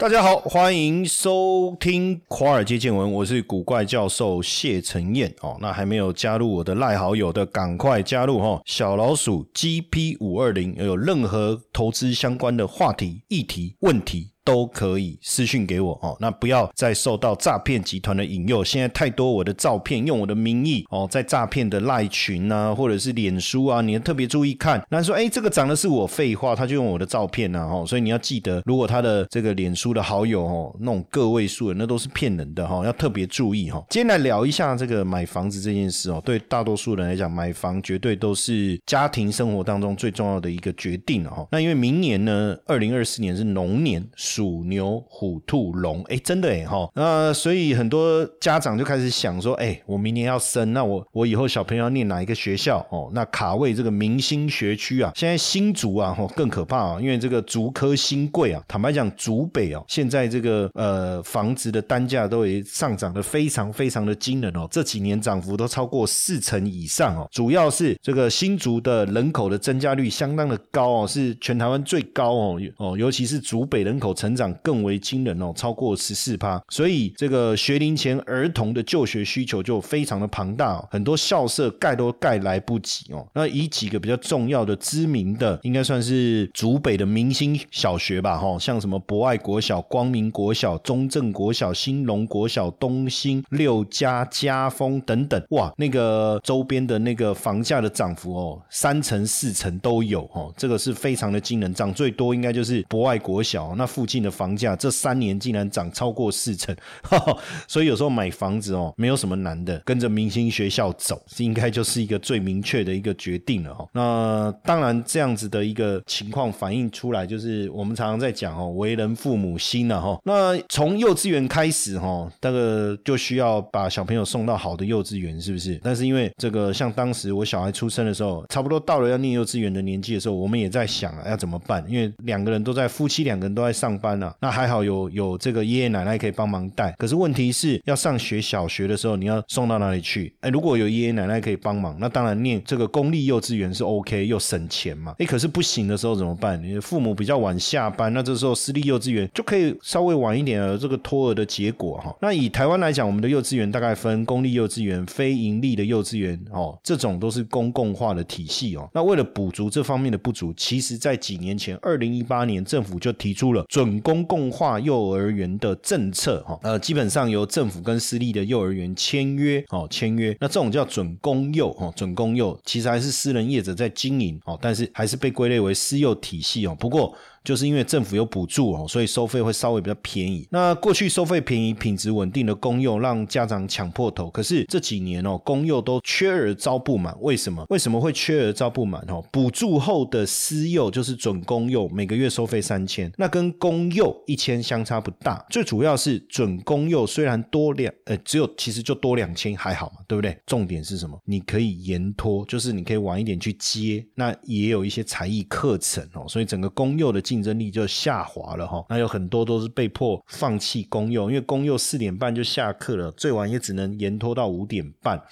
大家好，欢迎收听华尔街见闻，我是古怪教授谢承彦哦。那还没有加入我的赖好友的，赶快加入哈！小老鼠 GP 五二零，有任何投资相关的话题、议题、问题。都可以私信给我哦，那不要再受到诈骗集团的引诱。现在太多我的照片用我的名义哦，在诈骗的赖群啊，或者是脸书啊，你要特别注意看。那说哎，这个长的是我，废话，他就用我的照片呐哦，所以你要记得，如果他的这个脸书的好友哦，那种个位数的，那都是骗人的哈，要特别注意哈。今天来聊一下这个买房子这件事哦，对大多数人来讲，买房绝对都是家庭生活当中最重要的一个决定了哈。那因为明年呢，二零二四年是龙年。鼠牛虎兔龙，哎，真的哎哈，那所以很多家长就开始想说，哎，我明年要生，那我我以后小朋友要念哪一个学校哦？那卡位这个明星学区啊，现在新竹啊，哦更可怕啊，因为这个竹科新贵啊，坦白讲，竹北啊，现在这个呃房子的单价都已上涨的非常非常的惊人哦，这几年涨幅都超过四成以上哦，主要是这个新竹的人口的增加率相当的高哦，是全台湾最高哦哦，尤其是竹北人口成。成长更为惊人哦，超过十四趴，所以这个学龄前儿童的就学需求就非常的庞大，很多校舍盖都盖来不及哦。那以几个比较重要的、知名的，应该算是竹北的明星小学吧，哈，像什么博爱国小、光明国小、中正国小、兴隆国小、东兴、六家、家丰等等，哇，那个周边的那个房价的涨幅哦，三成、四成都有哦，这个是非常的惊人，涨最多应该就是博爱国小，那附近。的房价这三年竟然涨超过四成，所以有时候买房子哦，没有什么难的，跟着明星学校走，应该就是一个最明确的一个决定了哈。那当然这样子的一个情况反映出来，就是我们常常在讲哦，为人父母心了哈。那从幼稚园开始哈，那个就需要把小朋友送到好的幼稚园，是不是？但是因为这个，像当时我小孩出生的时候，差不多到了要念幼稚园的年纪的时候，我们也在想啊要怎么办，因为两个人都在，夫妻两个人都在上班。班了，那还好有有这个爷爷奶奶可以帮忙带。可是问题是要上学小学的时候，你要送到哪里去？哎，如果有爷爷奶奶可以帮忙，那当然念这个公立幼稚园是 OK，又省钱嘛。哎，可是不行的时候怎么办？你的父母比较晚下班，那这时候私立幼稚园就可以稍微晚一点的这个托儿的结果哈。那以台湾来讲，我们的幼稚园大概分公立幼稚园、非盈利的幼稚园哦，这种都是公共化的体系哦。那为了补足这方面的不足，其实在几年前，二零一八年政府就提出了准。公共化幼儿园的政策，哈，呃，基本上由政府跟私立的幼儿园签约，哦，签约，那这种叫准公幼，哦，准公幼其实还是私人业者在经营，哦，但是还是被归类为私幼体系，哦，不过。就是因为政府有补助哦，所以收费会稍微比较便宜。那过去收费便宜、品质稳定的公幼，让家长抢破头。可是这几年哦，公幼都缺而招不满。为什么？为什么会缺而招不满？哦，补助后的私幼就是准公幼，每个月收费三千，那跟公幼一千相差不大。最主要是准公幼虽然多两，呃，只有其实就多两千还好嘛，对不对？重点是什么？你可以延托，就是你可以晚一点去接。那也有一些才艺课程哦，所以整个公幼的竞争力就下滑了哈，那有很多都是被迫放弃公幼，因为公幼四点半就下课了，最晚也只能延拖到五点半，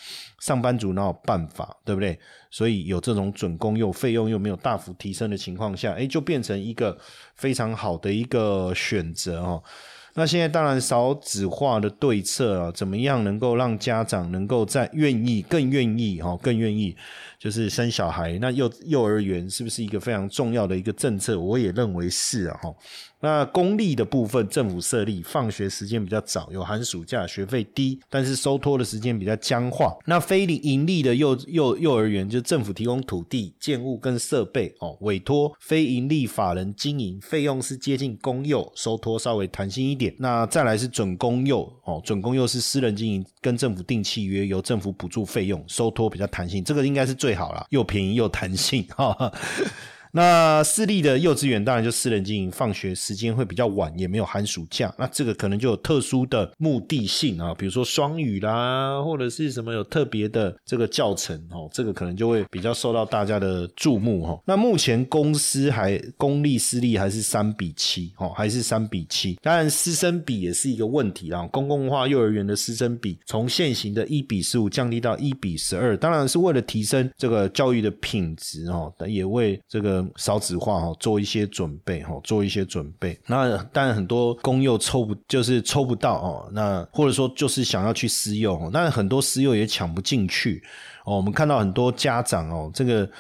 上班族哪有办法，对不对？所以有这种准公幼费用又没有大幅提升的情况下，哎，就变成一个非常好的一个选择哦。那现在当然少子化的对策啊，怎么样能够让家长能够在愿意、更愿意哈、更愿意，就是生小孩？那幼幼儿园是不是一个非常重要的一个政策？我也认为是啊哈。那公立的部分，政府设立放学时间比较早，有寒暑假，学费低，但是收托的时间比较僵化。那非盈利的幼幼幼儿园，就政府提供土地、建物跟设备哦，委托非盈利法人经营，费用是接近公幼，收托稍微弹性一点。那再来是准公幼哦，准公幼是私人经营，跟政府订契约，由政府补助费用，收托比较弹性，这个应该是最最好了，又便宜又弹性哈。那私立的幼稚园当然就私人经营，放学时间会比较晚，也没有寒暑假。那这个可能就有特殊的目的性啊，比如说双语啦，或者是什么有特别的这个教程哦，这个可能就会比较受到大家的注目哈。那目前公司还公立私立还是三比七哦，还是三比七。当然师生比也是一个问题啊，公共化幼儿园的师生比从现行的一比十五降低到一比十二，当然是为了提升这个教育的品质哦，也为这个。少子化哈做一些准备哈，做一些准备。那当然很多公幼抽不就是抽不到哦，那或者说就是想要去私幼，但很多私幼也抢不进去哦。我们看到很多家长哦，这个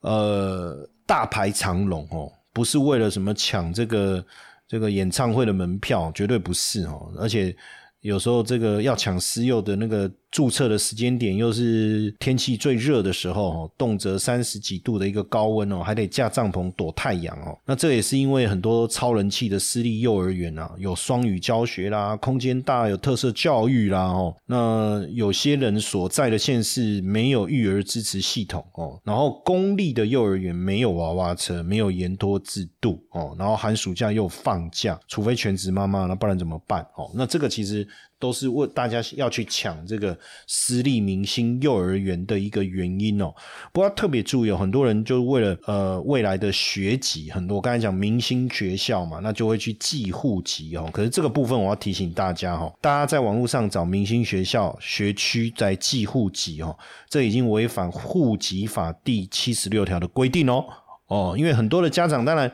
呃大排长龙哦，不是为了什么抢这个这个演唱会的门票，绝对不是哦，而且有时候这个要抢私幼的那个。注册的时间点又是天气最热的时候，动辄三十几度的一个高温哦，还得架帐篷躲太阳哦。那这也是因为很多超人气的私立幼儿园啊，有双语教学啦，空间大，有特色教育啦哦。那有些人所在的县市没有育儿支持系统哦，然后公立的幼儿园没有娃娃车，没有延托制度哦，然后寒暑假又放假，除非全职妈妈，那不然怎么办哦？那这个其实都是为大家要去抢这个。私立明星幼儿园的一个原因哦，不过特别注意哦，很多人就为了呃未来的学籍，很多刚才讲明星学校嘛，那就会去寄户籍哦。可是这个部分我要提醒大家哈，大家在网络上找明星学校学区在寄户籍哦，这已经违反户籍法第七十六条的规定哦哦，因为很多的家长当然。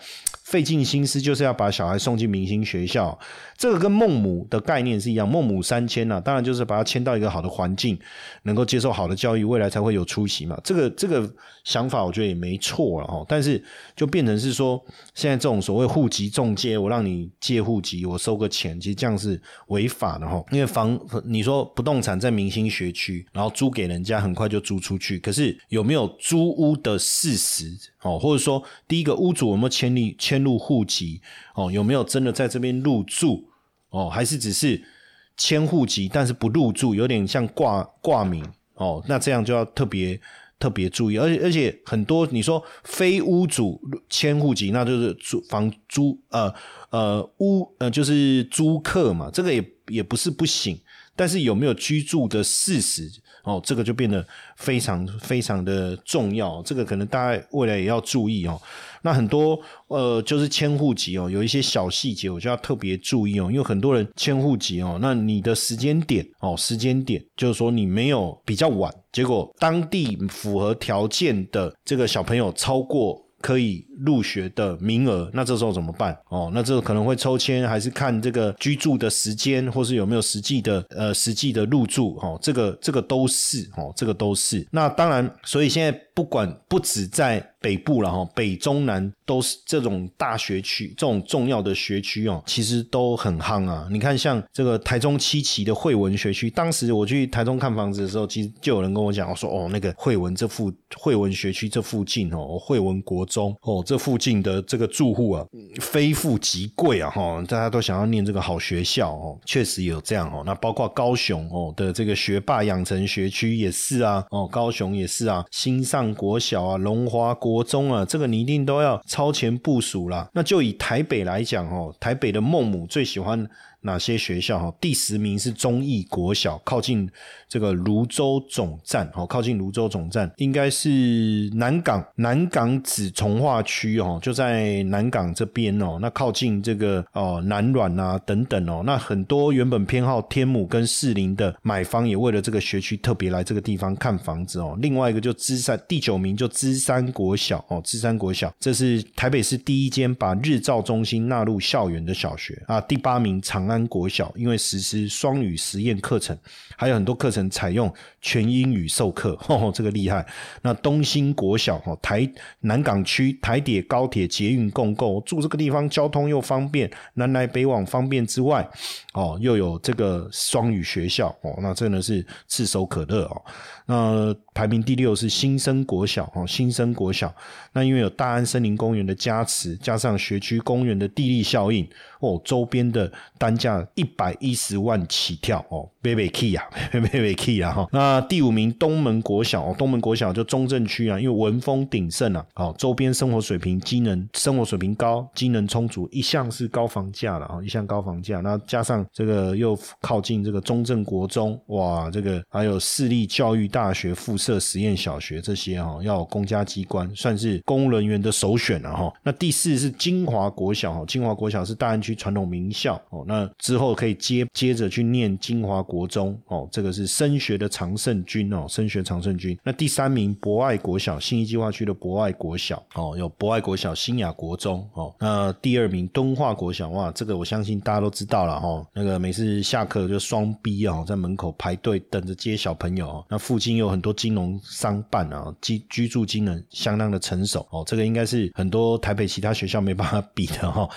费尽心思就是要把小孩送进明星学校，这个跟孟母的概念是一样，孟母三迁呐，当然就是把他迁到一个好的环境，能够接受好的教育，未来才会有出息嘛。这个这个想法我觉得也没错了哈，但是就变成是说，现在这种所谓户籍中介，我让你借户籍，我收个钱，其实这样是违法的哈。因为房你说不动产在明星学区，然后租给人家，很快就租出去，可是有没有租屋的事实？哦，或者说第一个屋主有没有签立签入户籍？哦，有没有真的在这边入住？哦，还是只是迁户籍，但是不入住，有点像挂挂名？哦，那这样就要特别特别注意。而且而且很多你说非屋主迁户籍，那就是租房租呃呃屋呃就是租客嘛，这个也也不是不行。但是有没有居住的事实？哦，这个就变得非常非常的重要。这个可能大家未来也要注意哦。那很多呃，就是迁户籍哦，有一些小细节，我就要特别注意哦。因为很多人迁户籍哦，那你的时间点哦，时间点就是说你没有比较晚，结果当地符合条件的这个小朋友超过。可以入学的名额，那这时候怎么办？哦，那这个可能会抽签，还是看这个居住的时间，或是有没有实际的呃实际的入住？哦，这个这个都是哦，这个都是。那当然，所以现在不管不止在北部了哈，北中南都是这种大学区，这种重要的学区哦，其实都很夯啊。你看，像这个台中七期的惠文学区，当时我去台中看房子的时候，其实就有人跟我讲，我说哦，那个惠文这附惠文学区这附近哦，惠文国。中哦，这附近的这个住户啊，非富即贵啊，哈，大家都想要念这个好学校哦，确实有这样哦。那包括高雄哦的这个学霸养成学区也是啊，哦，高雄也是啊，新上国小啊，龙华国国中啊，这个你一定都要超前部署了。那就以台北来讲哦，台北的孟母最喜欢。哪些学校？哈，第十名是中义国小，靠近这个泸州总站，哦，靠近泸州总站，应该是南港南港子从化区，哦，就在南港这边哦，那靠近这个哦南软啊等等哦，那很多原本偏好天母跟士林的买方，也为了这个学区特别来这个地方看房子哦。另外一个就芝山第九名就芝山国小，哦，芝山国小，这是台北市第一间把日照中心纳入校园的小学啊。第八名长。安国小因为实施双语实验课程，还有很多课程采用全英语授课，哦，这个厉害。那东兴国小哦，台南港区台铁高铁捷运共构，住这个地方交通又方便，南来北往方便之外，哦，又有这个双语学校哦，那真的是炙手可热哦。那排名第六是新生国小哦，新生国小。那因为有大安森林公园的加持，加上学区公园的地利效应哦，周边的单价一百一十万起跳哦，baby key 啊，baby key 啊哈。那第五名东门国小哦，东门国小就中正区啊，因为文风鼎盛啊，哦，周边生活水平机能生活水平高，机能充足，一向是高房价了啊，一向高房价。那加上这个又靠近这个中正国中，哇，这个还有私立教育大。大学附设实验小学这些哈，要公家机关算是公务人员的首选了哈。那第四是金华国小哈，金华国小是大安区。传统名校哦，那之后可以接接着去念金华国中哦，这个是升学的常胜军哦，升学常胜军。那第三名博爱国小，新一计划区的博爱国小哦，有博爱国小、新雅国中哦。那第二名敦化国小，哇，这个我相信大家都知道了哈。那个每次下课就双逼啊，在门口排队等着接小朋友。那附近有很多金融商办啊，居居住机能相当的成熟哦。这个应该是很多台北其他学校没办法比的哈。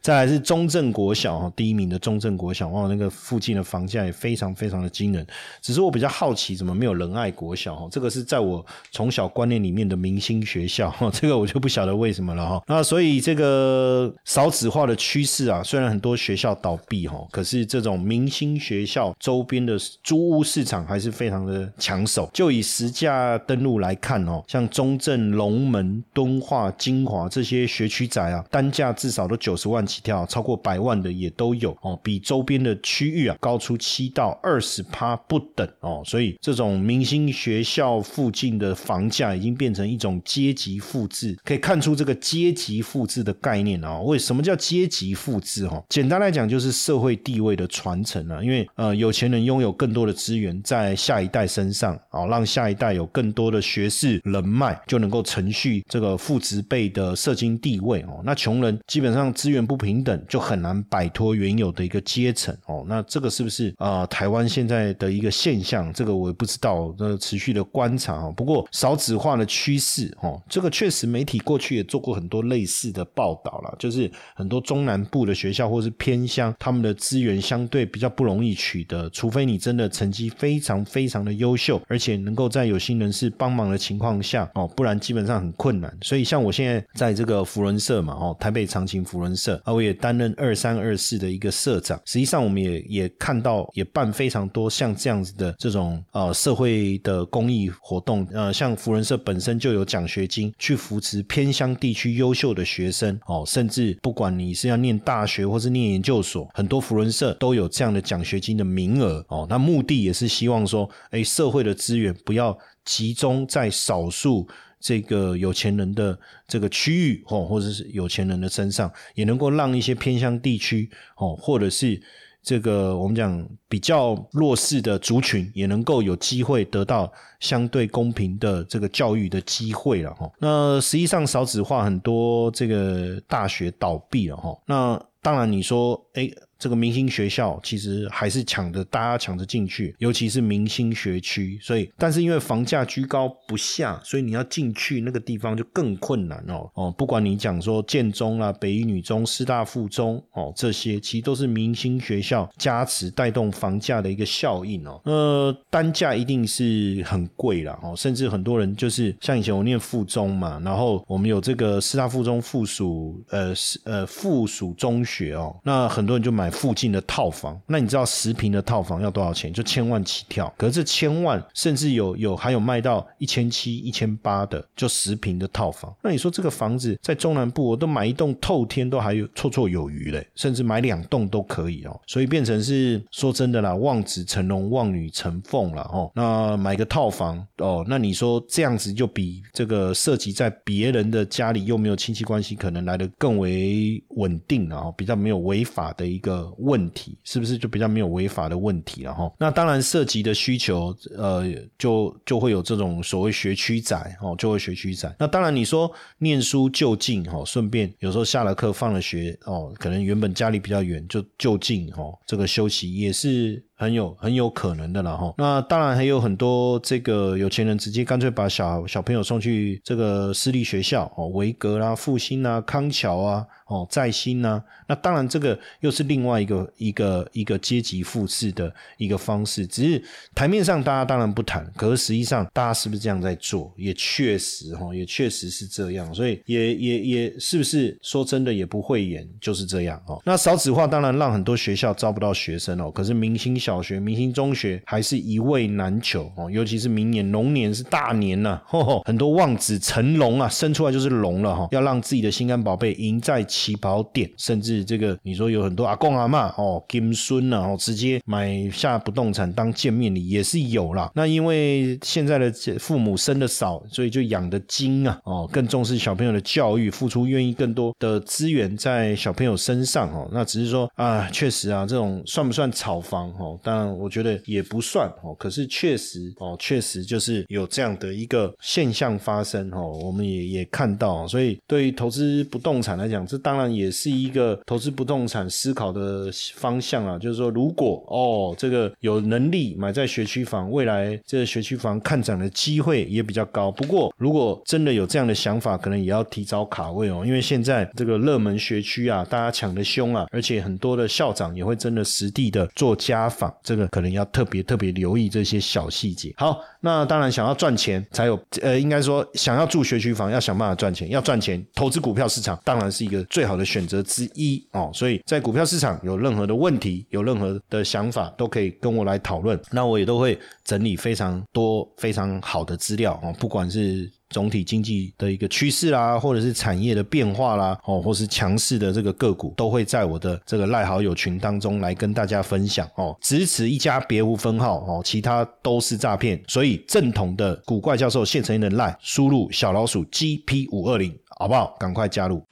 再来是中正国小哈，第一名的中正国小哇，那个附近的房价也非常非常的惊人。只是我比较好奇，怎么没有仁爱国小哈？这个是在我从小观念里面的明星学校哈，这个我就不晓得为什么了哈。那所以这个少子化的趋势啊，虽然很多学校倒闭哈，可是这种明星学校周边的租屋市场还是非常的强手。就以实价登录来看哦，像中正、龙门、敦化、金华这些学区宅啊，单价至少都九十万起跳，超过百万的也都有哦，比周边的区域啊高出七到二十趴不等哦。所以这种明星学校附近的房价已经变成一种阶级复制，可以看出这个阶级复制的概念啊。为什么叫阶级复制？哈，简单来讲就是社会地位的传承啊。因为呃，有钱人拥有更多的资源在下一代身上啊，让下一代有更多的学识人脉，就能够承续这个父执辈的社经地位哦。那穷人基本上资源不平等，就很难摆脱原有的一个阶层哦。那这个是不是啊？台湾现在的一个现象？这个我也不知道，那持续的观察啊。不过少子化的趋势哦，这个确实媒体过去也做过很多类似的报道了，就是很多中南部的学校或是偏乡，他们的资源相对比较不容易取得，除非你真的成绩非常非常的优秀，而且能够在有心人士帮忙的情况下哦，不然基本上很困难。所以像我现在在这个福伦社嘛，哦，台北长青福伦社啊，我也担任二三二四的一个社长。实际上我们也也看到，也办非常多像这样子的这种呃社会的公益活动，呃，像福伦社本身就有奖学金去扶持偏乡地区优秀的学生哦，甚至不管你是要念大学或是念研究所，很多福伦社都有这样的奖学金的名额哦。那目的也是希望说，哎，社会的资源不要集中在少数这个有钱人的这个区域哦，或者是有钱人的身上，也能够让一些偏乡地区哦，或者是。这个我们讲比较弱势的族群也能够有机会得到相对公平的这个教育的机会了哈。那实际上少子化很多这个大学倒闭了哈。那当然你说哎。这个明星学校其实还是抢着大家抢着进去，尤其是明星学区，所以但是因为房价居高不下，所以你要进去那个地方就更困难哦哦。不管你讲说建中啊、北一女中、师大附中哦，这些其实都是明星学校加持带动房价的一个效应哦。呃，单价一定是很贵了哦，甚至很多人就是像以前我念附中嘛，然后我们有这个师大附中附属呃呃附属中学哦，那很多人就买。附近的套房，那你知道十平的套房要多少钱？就千万起跳。可是这千万，甚至有有还有卖到一千七、一千八的，就十平的套房。那你说这个房子在中南部，我都买一栋透天都还有绰绰有余嘞，甚至买两栋都可以哦。所以变成是说真的啦，望子成龙，望女成凤了哦。那买个套房哦，那你说这样子就比这个涉及在别人的家里又没有亲戚关系，可能来的更为稳定啊，比较没有违法的一个。问题是不是就比较没有违法的问题了哈？那当然涉及的需求，呃，就就会有这种所谓学区仔哦，就会学区仔。那当然你说念书就近哈，顺便有时候下了课放了学哦，可能原本家里比较远，就就近哦，这个休息也是。很有很有可能的了哈，那当然还有很多这个有钱人直接干脆把小小朋友送去这个私立学校哦，维格啦、复兴啊、康桥啊、哦在新啊，那当然这个又是另外一个一个一个阶级复制的一个方式，只是台面上大家当然不谈，可是实际上大家是不是这样在做，也确实哈，也确实是这样，所以也也也是不是说真的也不会演就是这样哦。那少子化当然让很多学校招不到学生哦，可是明星。小学、明星中学还是一位难求哦，尤其是明年龙年是大年呐，很多望子成龙啊，生出来就是龙了哈，要让自己的心肝宝贝赢在起跑点，甚至这个你说有很多阿公阿妈哦，金孙呐哦，直接买下不动产当见面礼也是有啦。那因为现在的父母生的少，所以就养的精啊哦，更重视小朋友的教育，付出愿意更多的资源在小朋友身上哦。那只是说啊，确实啊，这种算不算炒房哦？当然，我觉得也不算哦。可是确实哦，确实就是有这样的一个现象发生哦。我们也也看到，所以对于投资不动产来讲，这当然也是一个投资不动产思考的方向啊。就是说，如果哦，这个有能力买在学区房，未来这个学区房看涨的机会也比较高。不过，如果真的有这样的想法，可能也要提早卡位哦，因为现在这个热门学区啊，大家抢的凶啊，而且很多的校长也会真的实地的做家访，这个可能要特别特别留意这些小细节。好，那当然想要赚钱才有，呃，应该说想要住学区房，要想办法赚钱，要赚钱，投资股票市场当然是一个最好的选择之一哦。所以在股票市场有任何的问题，有任何的想法，都可以跟我来讨论，那我也都会整理非常多非常好的资料哦，不管是。总体经济的一个趋势啦，或者是产业的变化啦，哦，或是强势的这个个股，都会在我的这个赖好友群当中来跟大家分享哦。只此一家别无分号哦，其他都是诈骗。所以正统的古怪教授现成的赖，输入小老鼠 GP 五二零，好不好？赶快加入。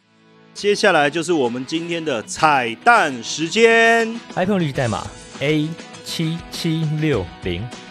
接下来就是我们今天的彩蛋时间，iPhone 绿代码 A 七七六零。